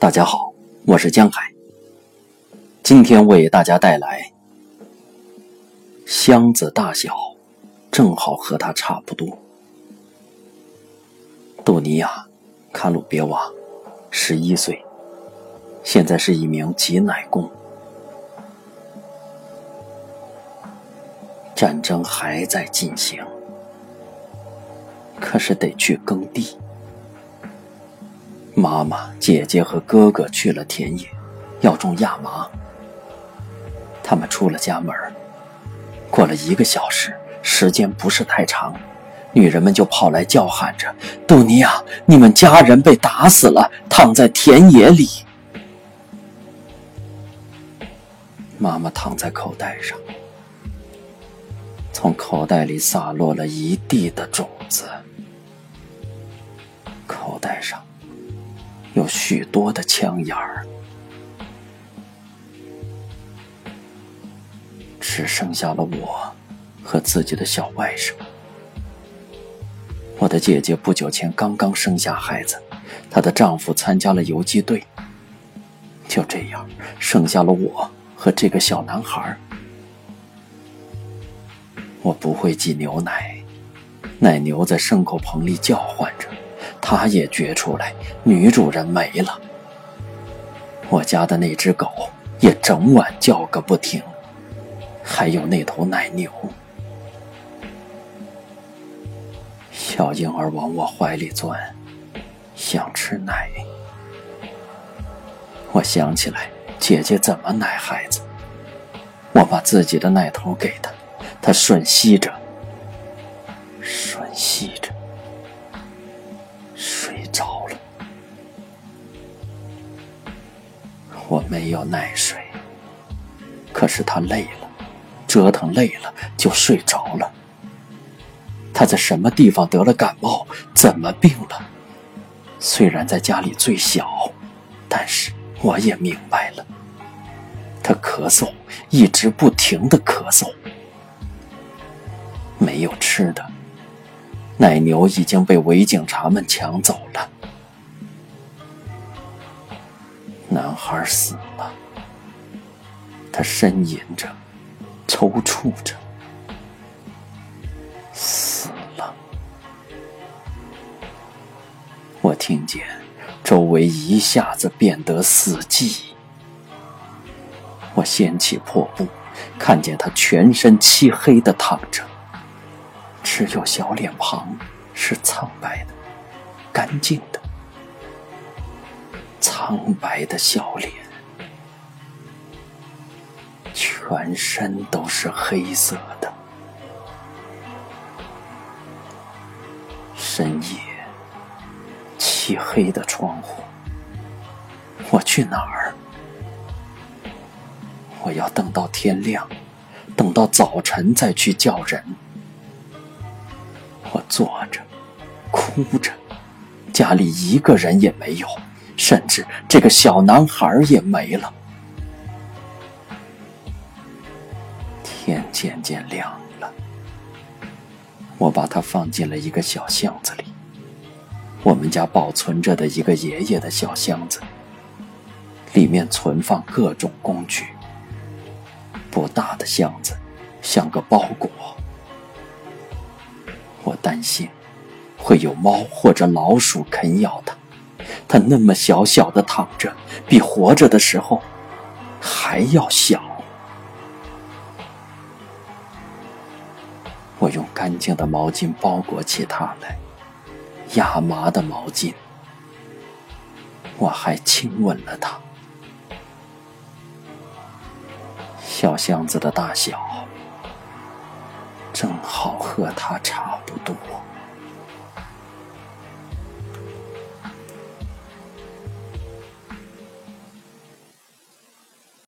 大家好，我是江海。今天为大家带来箱子大小正好和他差不多。杜尼亚·卡鲁别瓦，十一岁，现在是一名挤奶工。战争还在进行，可是得去耕地。妈妈、姐姐和哥哥去了田野，要种亚麻。他们出了家门，过了一个小时，时间不是太长，女人们就跑来叫喊着：“杜尼亚，你们家人被打死了，躺在田野里。”妈妈躺在口袋上。从口袋里洒落了一地的种子，口袋上有许多的枪眼儿，只剩下了我和自己的小外甥。我的姐姐不久前刚刚生下孩子，她的丈夫参加了游击队。就这样，剩下了我和这个小男孩。我不会挤牛奶，奶牛在牲口棚里叫唤着，他也觉出来女主人没了。我家的那只狗也整晚叫个不停，还有那头奶牛。小婴儿往我怀里钻，想吃奶。我想起来姐姐怎么奶孩子，我把自己的奶头给她。他吮吸着，吮吸着，我没有奶水，可是他累了，折腾累了就睡着了。他在什么地方得了感冒？怎么病了？虽然在家里最小，但是我也明白了。他咳嗽，一直不停的咳嗽。没有吃的，奶牛已经被伪警察们抢走了。男孩死了，他呻吟着，抽搐着，死了。我听见周围一下子变得死寂。我掀起破布，看见他全身漆黑的躺着。只有小脸庞是苍白的、干净的，苍白的笑脸，全身都是黑色的。深夜，漆黑的窗户，我去哪儿？我要等到天亮，等到早晨再去叫人。我坐着，哭着，家里一个人也没有，甚至这个小男孩也没了。天渐渐亮了，我把他放进了一个小箱子里，我们家保存着的一个爷爷的小箱子，里面存放各种工具。不大的箱子，像个包裹。我担心会有猫或者老鼠啃咬它。他那么小小的躺着，比活着的时候还要小。我用干净的毛巾包裹起他来，亚麻的毛巾。我还亲吻了他。小箱子的大小。正好和他差不多。